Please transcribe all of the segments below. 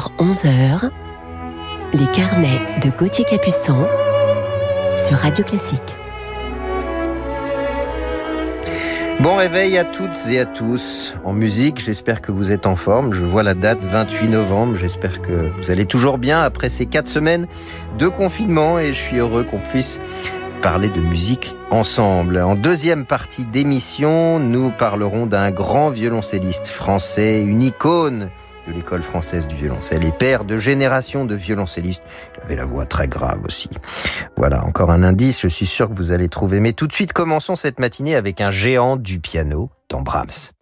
10h-11h, les carnets de Gauthier Capuçon sur Radio Classique. Bon réveil à toutes et à tous. En musique, j'espère que vous êtes en forme. Je vois la date 28 novembre. J'espère que vous allez toujours bien après ces quatre semaines de confinement et je suis heureux qu'on puisse parler de musique ensemble. En deuxième partie d'émission, nous parlerons d'un grand violoncelliste français, une icône de l'école française du violoncelle et père de génération de violoncellistes. Il avait la voix très grave aussi. Voilà, encore un indice, je suis sûr que vous allez trouver. Mais tout de suite, commençons cette matinée avec un géant du piano dans Brahms.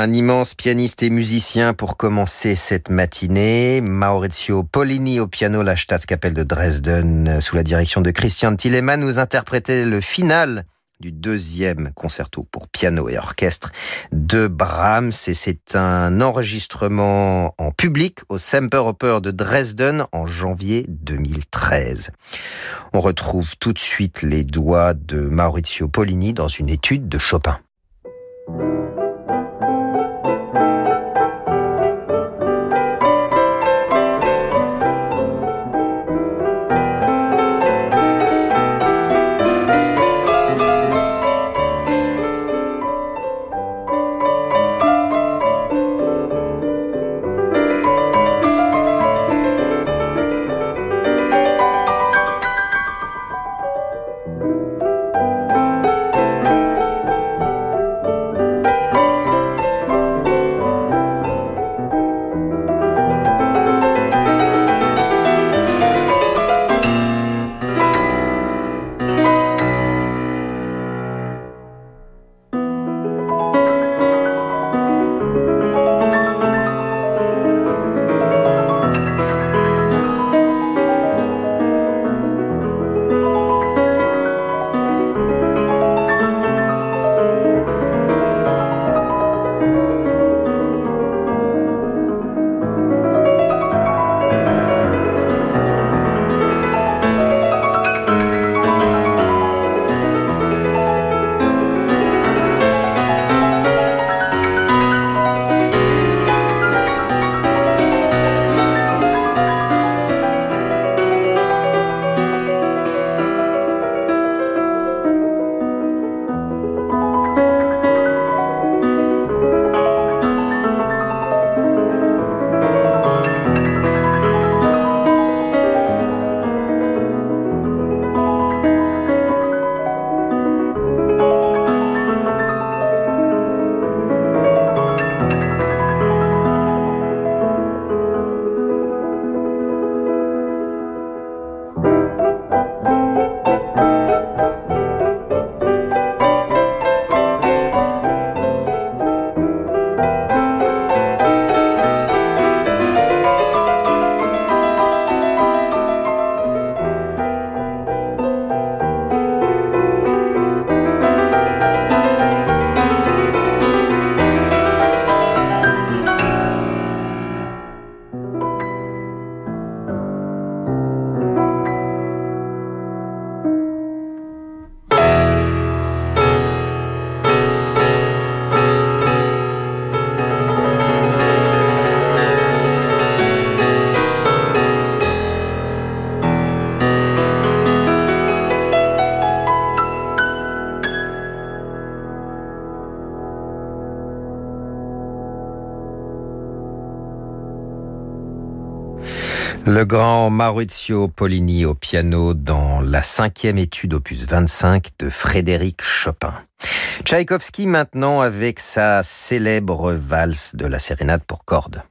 Un immense pianiste et musicien pour commencer cette matinée. Maurizio Polini au piano, la Staatskapelle de Dresden, sous la direction de Christian Tillemann, nous interprétait le final du deuxième concerto pour piano et orchestre de Brahms et c'est un enregistrement en public au Semperoper de Dresden en janvier 2013. On retrouve tout de suite les doigts de Maurizio Polini dans une étude de Chopin. Le grand Maurizio Polini au piano dans la cinquième étude opus 25 de Frédéric Chopin. Tchaïkovski maintenant avec sa célèbre valse de la sérénade pour cordes.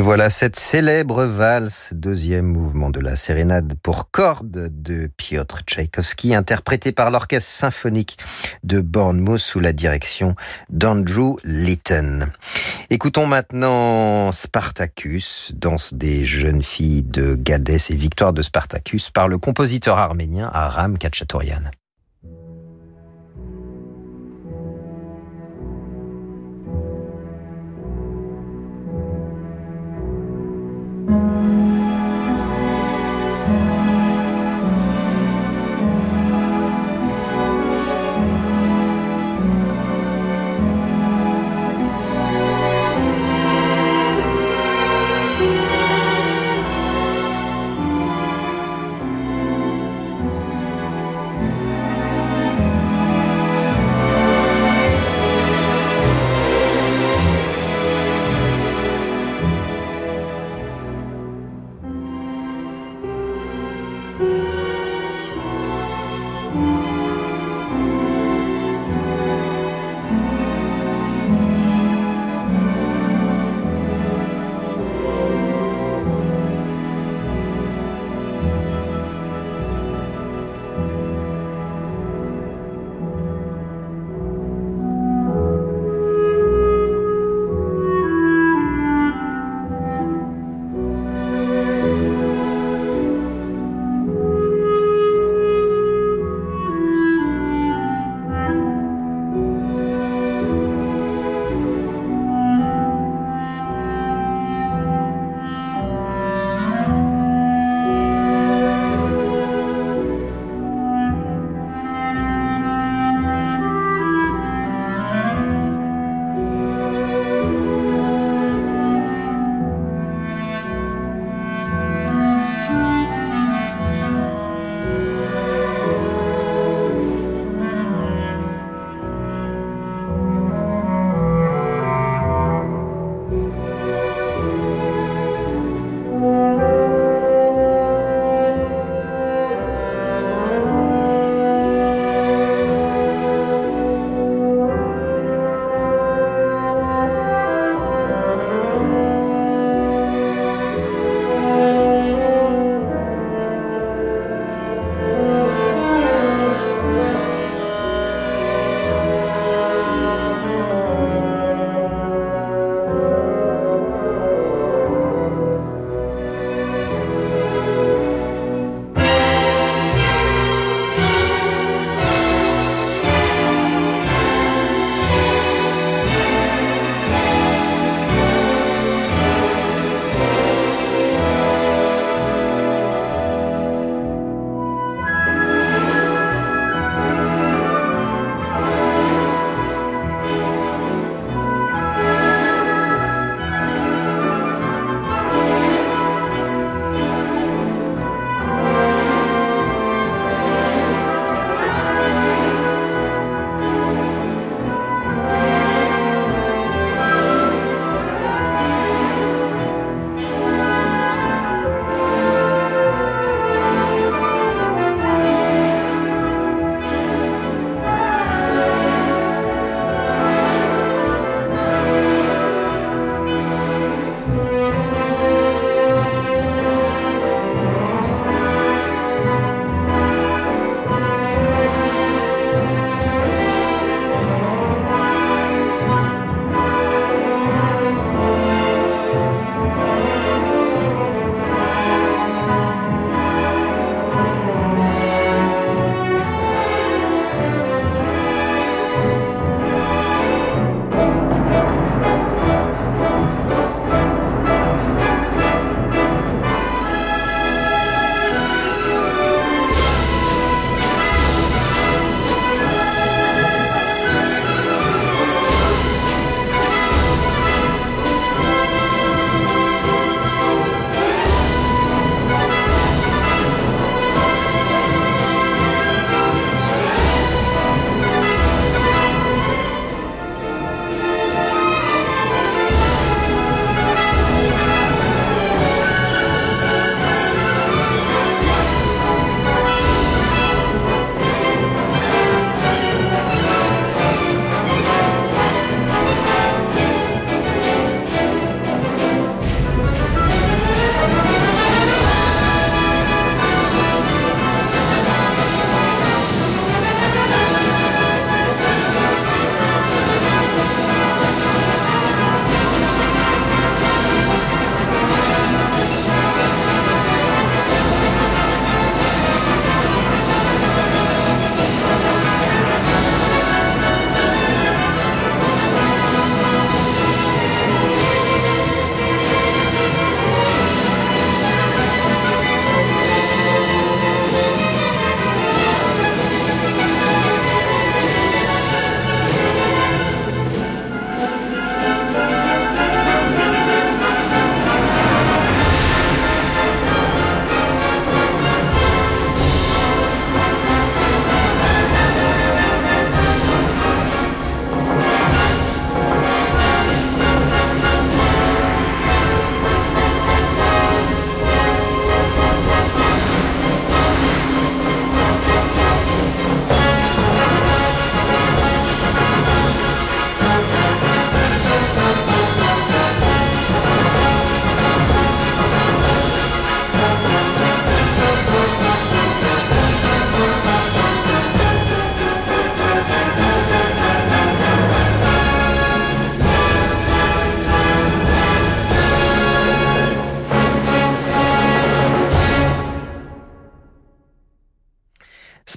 Et voilà cette célèbre valse, deuxième mouvement de la sérénade pour cordes de Piotr Tchaïkovski, interprété par l'orchestre symphonique de Bournemouth sous la direction d'Andrew Litton. Écoutons maintenant Spartacus, danse des jeunes filles de Gadès et victoire de Spartacus par le compositeur arménien Aram Kachaturian.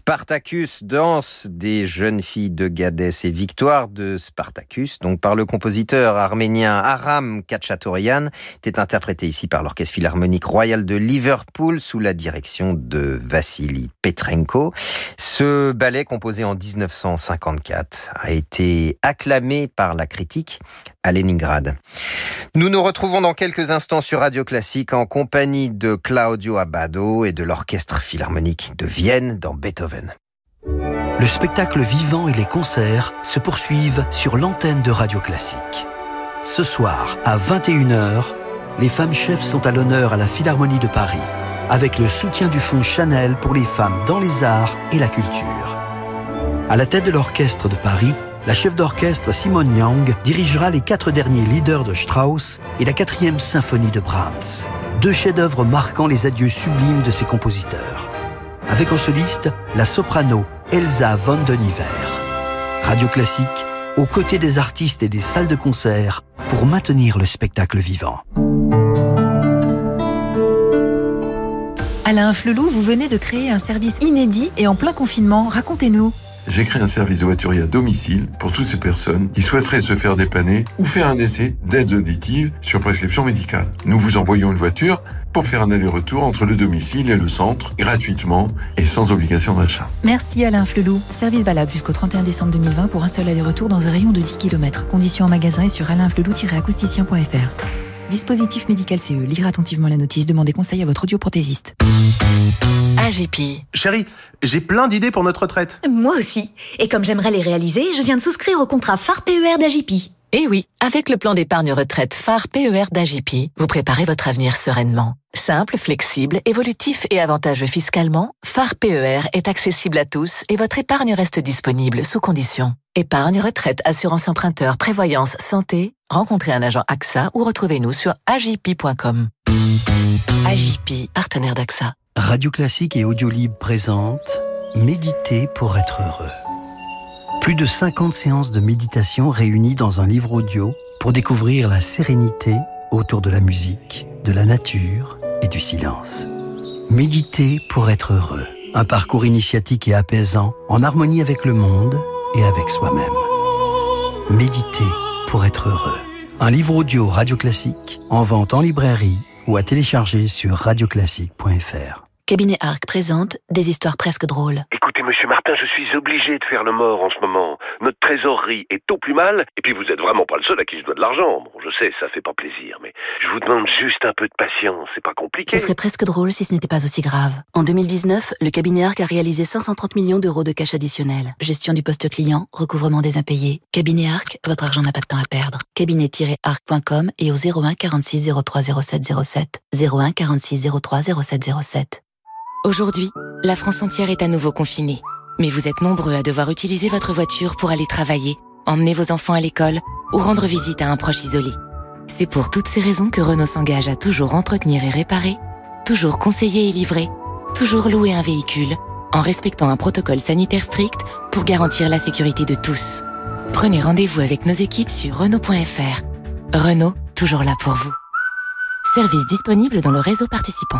Spartacus, danse des jeunes filles de Gadès et victoire de Spartacus, donc par le compositeur arménien Aram Khatchatorian, était interprété ici par l'Orchestre Philharmonique Royal de Liverpool sous la direction de Vassili Petrenko. Ce ballet composé en 1954 a été acclamé par la critique à Leningrad. Nous nous retrouvons dans quelques instants sur Radio Classique en compagnie de Claudio Abbado et de l'Orchestre Philharmonique de Vienne dans Beethoven. Le spectacle vivant et les concerts se poursuivent sur l'antenne de Radio Classique. Ce soir, à 21h, les femmes chefs sont à l'honneur à la Philharmonie de Paris, avec le soutien du Fonds Chanel pour les femmes dans les arts et la culture. À la tête de l'orchestre de Paris, la chef d'orchestre Simone Young dirigera les quatre derniers leaders de Strauss et la quatrième symphonie de Brahms, deux chefs-d'œuvre marquant les adieux sublimes de ses compositeurs. Avec en soliste la soprano Elsa von Deniver. Radio Classique, aux côtés des artistes et des salles de concert pour maintenir le spectacle vivant. Alain Flelou, vous venez de créer un service inédit et en plein confinement. Racontez-nous. J'ai créé un service de voiture à domicile pour toutes ces personnes qui souhaiteraient se faire dépanner ou faire un essai d'aides auditives sur prescription médicale. Nous vous envoyons une voiture pour faire un aller-retour entre le domicile et le centre gratuitement et sans obligation d'achat. Merci Alain Flelou. Service valable jusqu'au 31 décembre 2020 pour un seul aller-retour dans un rayon de 10 km. Conditions en magasin et sur alainflelou-acousticien.fr. Dispositif médical CE. Lire attentivement la notice. Demandez conseil à votre audioprothésiste. AGP. Chérie, j'ai plein d'idées pour notre retraite. Moi aussi. Et comme j'aimerais les réaliser, je viens de souscrire au contrat phare PER d'AGP. Eh oui, avec le plan d'épargne retraite phare PER d'AGP, vous préparez votre avenir sereinement. Simple, flexible, évolutif et avantageux fiscalement, phare PER est accessible à tous et votre épargne reste disponible sous conditions. Épargne, retraite, assurance emprunteur, prévoyance, santé, rencontrez un agent AXA ou retrouvez-nous sur agip.com. AGP, partenaire d'AXA. Radio Classique et Audiolib présentent Méditer pour être heureux. Plus de 50 séances de méditation réunies dans un livre audio pour découvrir la sérénité autour de la musique, de la nature et du silence. Méditer pour être heureux. Un parcours initiatique et apaisant en harmonie avec le monde et avec soi-même. Méditer pour être heureux. Un livre audio Radio Classique en vente en librairie ou à télécharger sur radioclassique.fr. Cabinet Arc présente des histoires presque drôles. Écoutez, monsieur Martin, je suis obligé de faire le mort en ce moment. Notre trésorerie est au plus mal, et puis vous êtes vraiment pas le seul à qui je dois de l'argent. Bon, je sais, ça fait pas plaisir, mais je vous demande juste un peu de patience, c'est pas compliqué. Ce serait presque drôle si ce n'était pas aussi grave. En 2019, le cabinet Arc a réalisé 530 millions d'euros de cash additionnel. Gestion du poste client, recouvrement des impayés. Cabinet Arc, votre argent n'a pas de temps à perdre. Cabinet-arc.com et au 01 46 03 07 07. 01 46 03 07 07. Aujourd'hui, la France entière est à nouveau confinée. Mais vous êtes nombreux à devoir utiliser votre voiture pour aller travailler, emmener vos enfants à l'école ou rendre visite à un proche isolé. C'est pour toutes ces raisons que Renault s'engage à toujours entretenir et réparer, toujours conseiller et livrer, toujours louer un véhicule, en respectant un protocole sanitaire strict pour garantir la sécurité de tous. Prenez rendez-vous avec nos équipes sur Renault.fr. Renault, toujours là pour vous. Service disponible dans le réseau participant.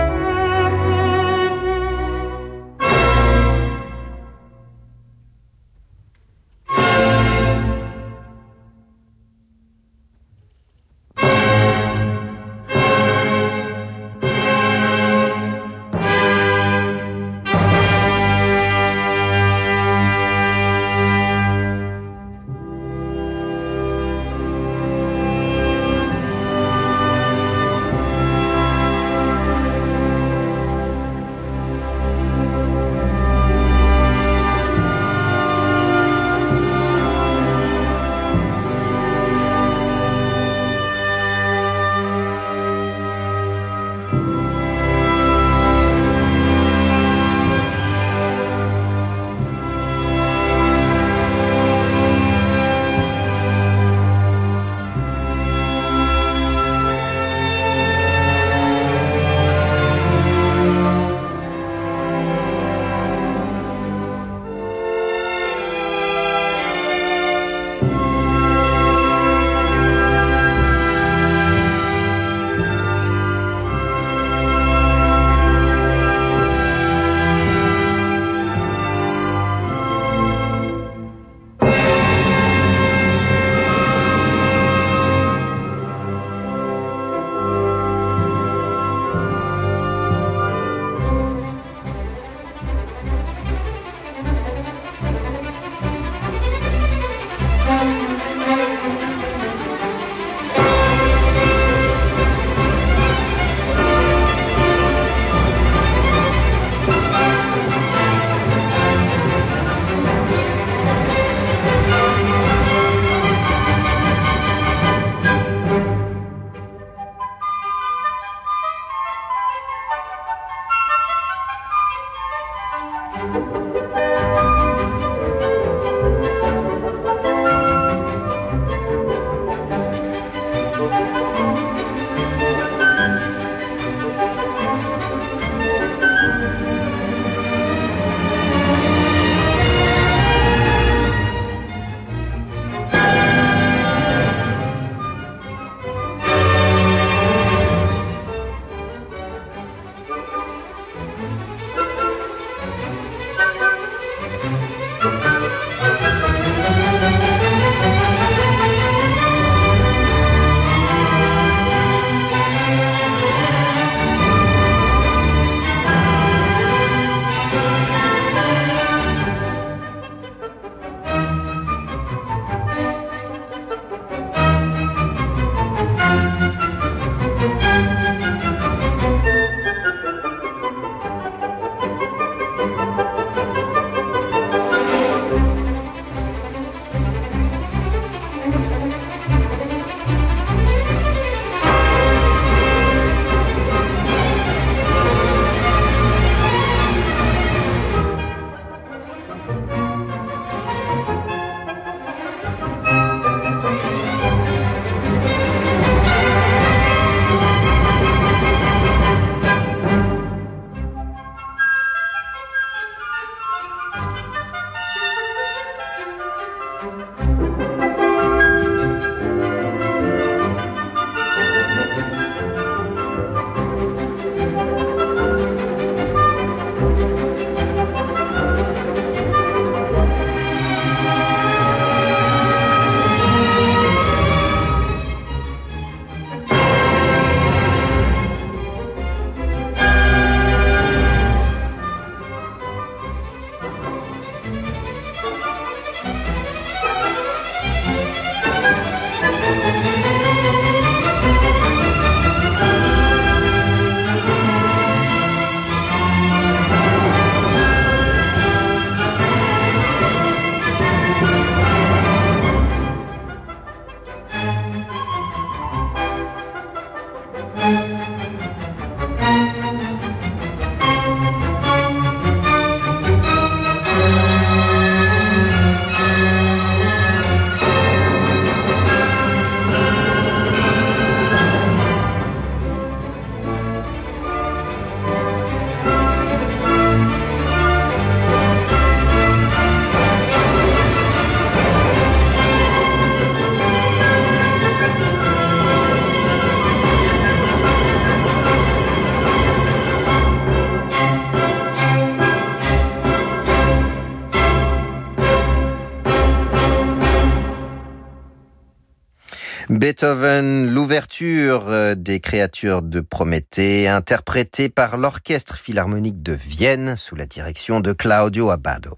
Beethoven, l'ouverture euh, des créatures de Prométhée, interprétée par l'Orchestre Philharmonique de Vienne sous la direction de Claudio Abbado.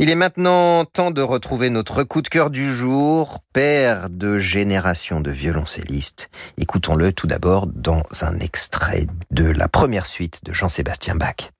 Il est maintenant temps de retrouver notre coup de cœur du jour, père de génération de violoncellistes. Écoutons-le tout d'abord dans un extrait de la première suite de Jean-Sébastien Bach.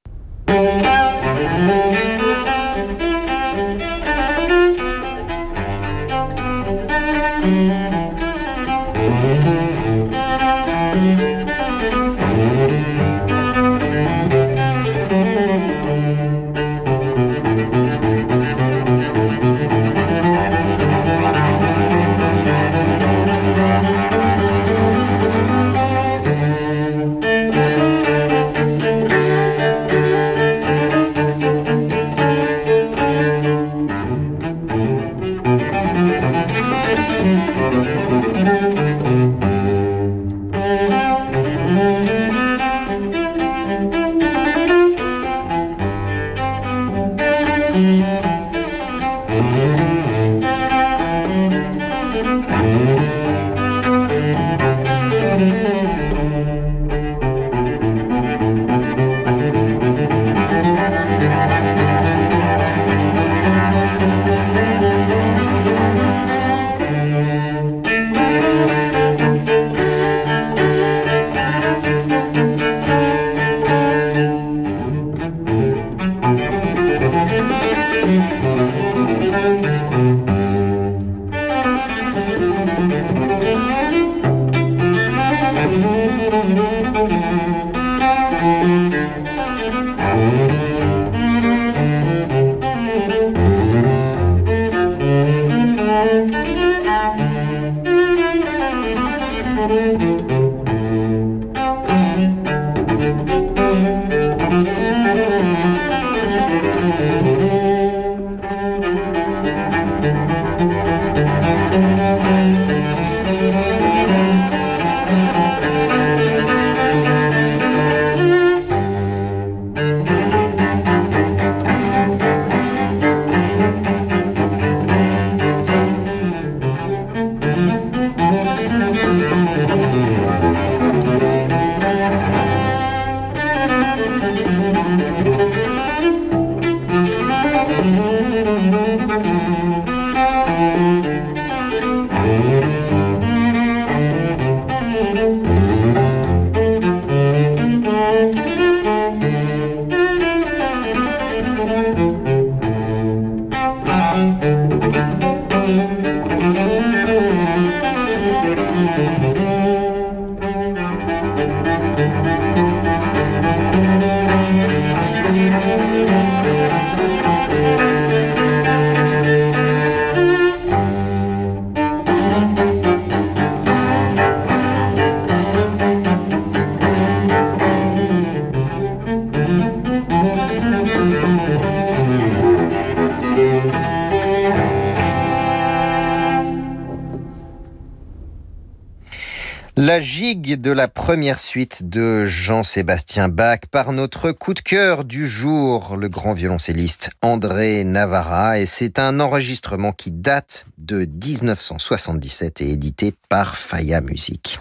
Première suite de Jean-Sébastien Bach par notre coup de cœur du jour, le grand violoncelliste André Navarra. Et c'est un enregistrement qui date de 1977 et édité par Faya Music.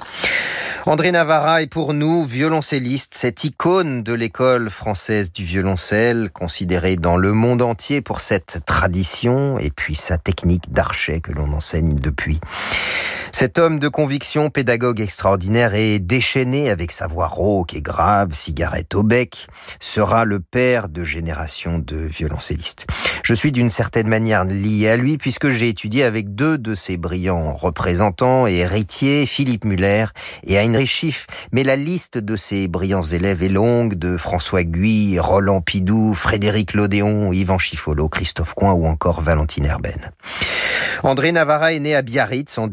André Navarra est pour nous violoncelliste, cette icône de l'école française du violoncelle, considérée dans le monde entier pour cette tradition et puis sa technique d'archet que l'on enseigne depuis. Cet homme de conviction, pédagogue extraordinaire et déchaîné avec sa voix rauque et grave, cigarette au bec, sera le père de générations de violoncellistes. Je suis d'une certaine manière lié à lui puisque j'ai étudié avec deux de ses brillants représentants et héritiers, Philippe Muller et Heinrich Schiff. Mais la liste de ses brillants élèves est longue, de François Guy, Roland Pidou, Frédéric Lodéon, Yvan Chiffolo, Christophe Coin ou encore Valentine Herben. André Navarra est né à Biarritz en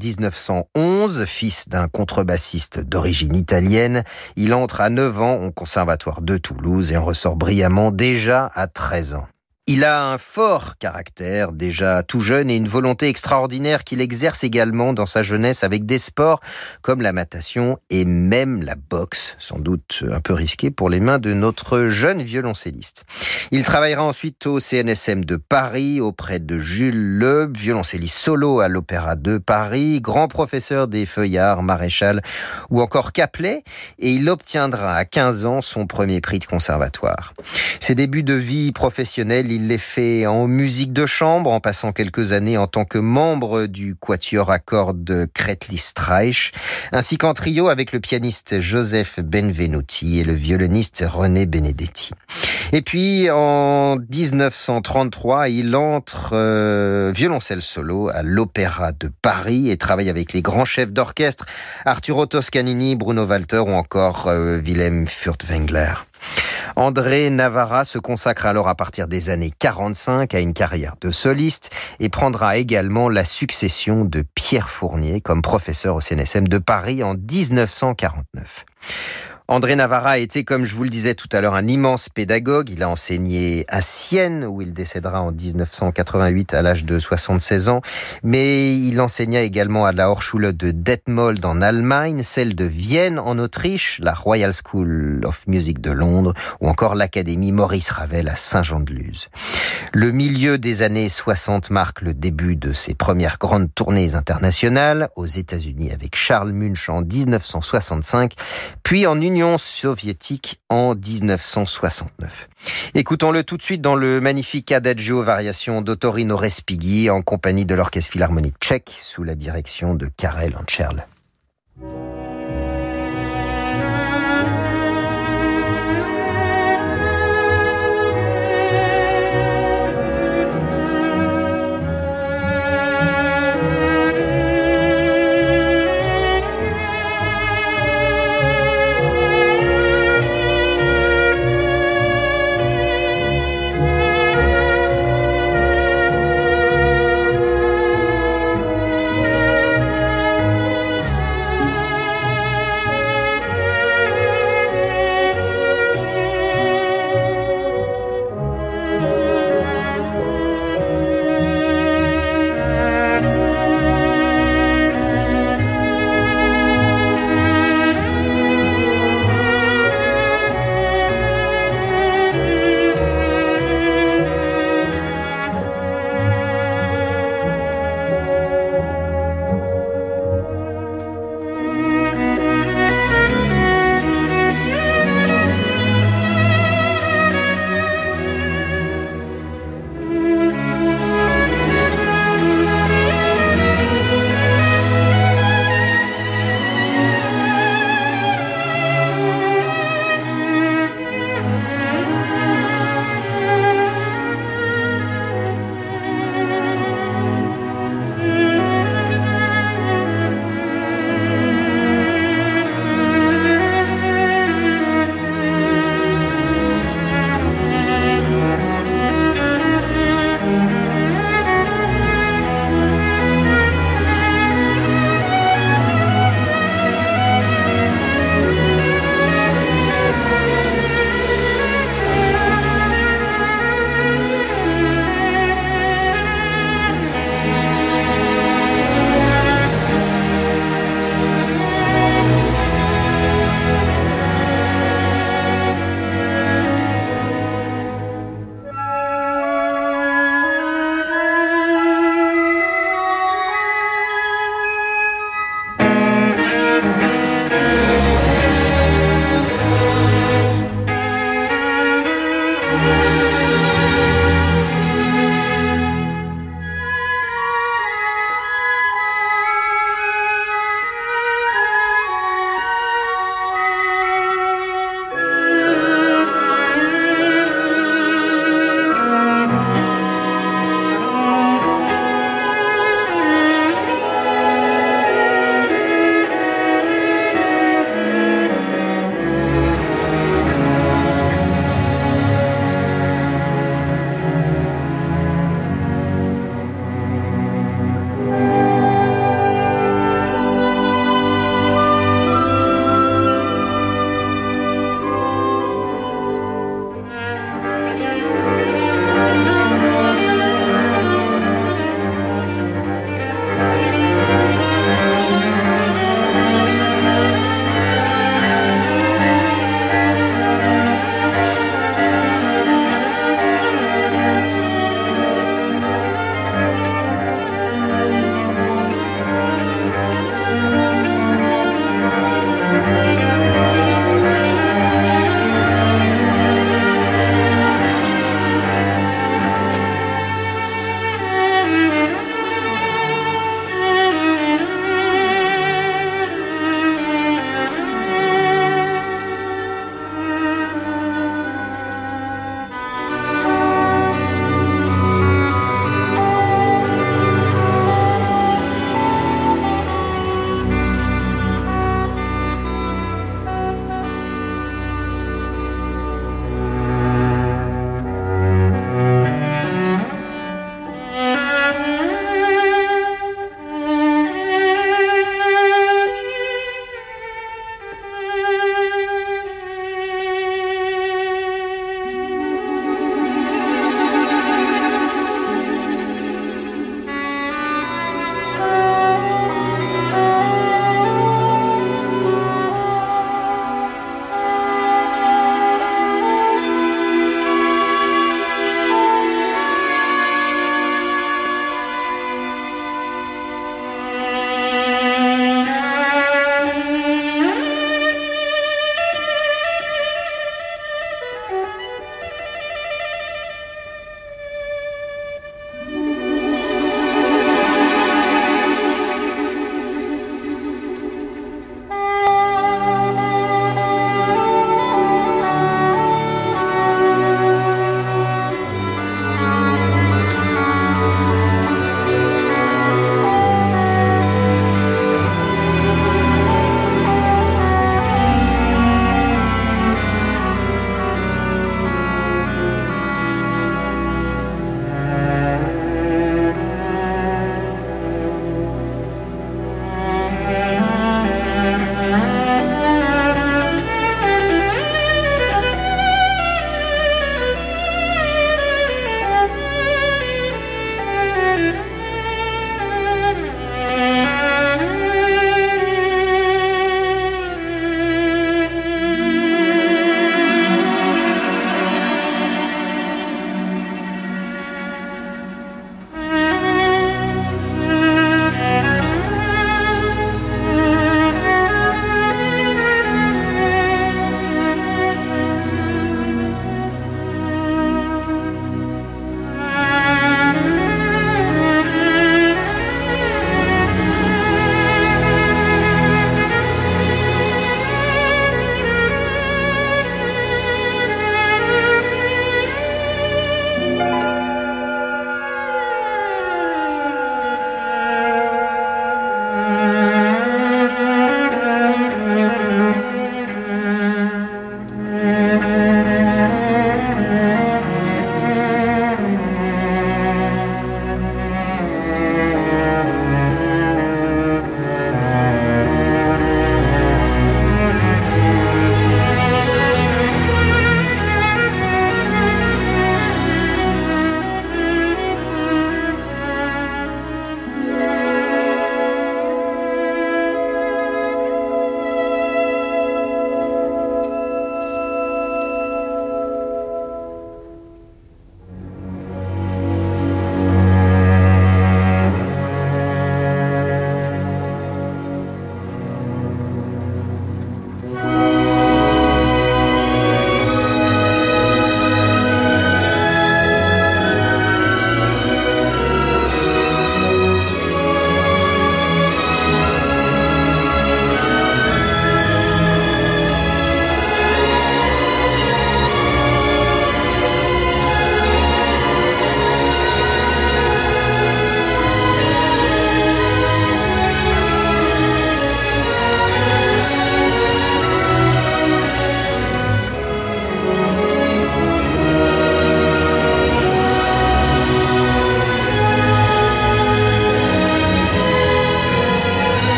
1911, fils d'un contrebassiste d'origine italienne. Il entre à 9 ans au Conservatoire de Toulouse et en ressort brillamment déjà à 13 ans. Il a un fort caractère, déjà tout jeune, et une volonté extraordinaire qu'il exerce également dans sa jeunesse avec des sports comme la natation et même la boxe, sans doute un peu risqué pour les mains de notre jeune violoncelliste. Il travaillera ensuite au CNSM de Paris auprès de Jules Leub, violoncelliste solo à l'Opéra de Paris, grand professeur des Feuillards, Maréchal ou encore Caplet, et il obtiendra à 15 ans son premier prix de conservatoire. Ses débuts de vie professionnelle, il les fait en musique de chambre, en passant quelques années en tant que membre du quatuor à cordes Kretli Streich, ainsi qu'en trio avec le pianiste Joseph Benvenuti et le violoniste René Benedetti. Et puis en 1933, il entre euh, violoncelle solo à l'Opéra de Paris et travaille avec les grands chefs d'orchestre Arturo Toscanini, Bruno Walter ou encore euh, Wilhelm Furtwängler. André Navarra se consacre alors à partir des années 45 à une carrière de soliste et prendra également la succession de Pierre Fournier comme professeur au CNSM de Paris en 1949. André Navarra a été, comme je vous le disais tout à l'heure, un immense pédagogue. Il a enseigné à Sienne, où il décédera en 1988 à l'âge de 76 ans. Mais il enseigna également à la Hochschule de Detmold en Allemagne, celle de Vienne en Autriche, la Royal School of Music de Londres, ou encore l'Académie Maurice Ravel à Saint-Jean-de-Luz. Le milieu des années 60 marque le début de ses premières grandes tournées internationales aux États-Unis avec Charles Munch en 1965, puis en Union soviétique en 1969. Écoutons-le tout de suite dans le magnifique Adagio Variation d'Ottorino Respighi en compagnie de l'Orchestre Philharmonique tchèque sous la direction de Karel Ancherl.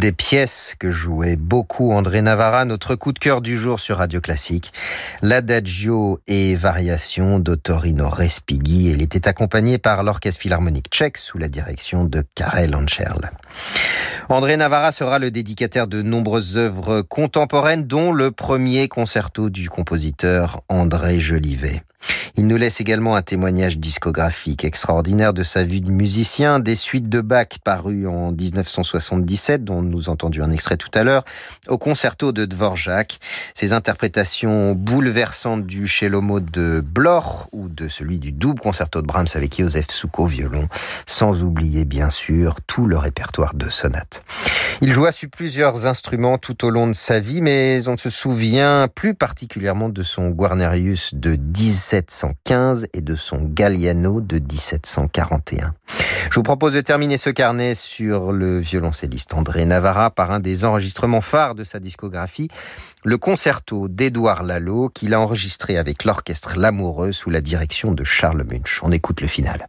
Des pièces que jouait beaucoup André Navarra, notre coup de cœur du jour sur Radio Classique, l'Adagio et Variation d'Ottorino Respighi. Elle était accompagnée par l'Orchestre Philharmonique tchèque sous la direction de Karel Ancherl. André Navarra sera le dédicataire de nombreuses œuvres contemporaines, dont le premier concerto du compositeur André Jolivet. Il nous laisse également un témoignage discographique extraordinaire de sa vie de musicien, des suites de Bach parues en 1977, dont nous entendions un extrait tout à l'heure, au concerto de Dvorak, ses interprétations bouleversantes du cello de Bloch ou de celui du double concerto de Brahms avec Joseph Souko violon, sans oublier bien sûr tout le répertoire de sonates. Il joua sur plusieurs instruments tout au long de sa vie, mais on se souvient plus particulièrement de son Guarnerius de 1715 et de son Galliano de 1741. Je vous propose de terminer ce carnet sur le violoncelliste André Navarra par un des enregistrements phares de sa discographie, le concerto d'Édouard Lalo qu'il a enregistré avec l'orchestre L'Amoureux sous la direction de Charles Munch. On écoute le final.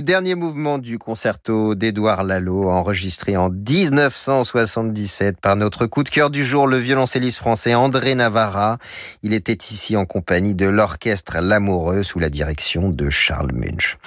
Le dernier mouvement du concerto d'Édouard Lalo, enregistré en 1977 par notre coup de cœur du jour, le violoncelliste français André Navarra. Il était ici en compagnie de l'orchestre L'Amoureux sous la direction de Charles Munch.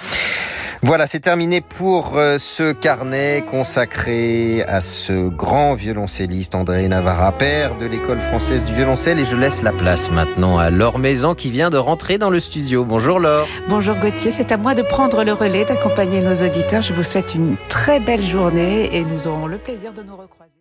Voilà, c'est terminé pour euh, ce carnet consacré à ce grand violoncelliste André Navarra, père de l'école française du violoncelle. Et je laisse la place maintenant à Laure Maison qui vient de rentrer dans le studio. Bonjour Laure. Bonjour Gauthier, c'est à moi de prendre le relais, d'accompagner nos auditeurs. Je vous souhaite une très belle journée et nous aurons le plaisir de nous recroiser.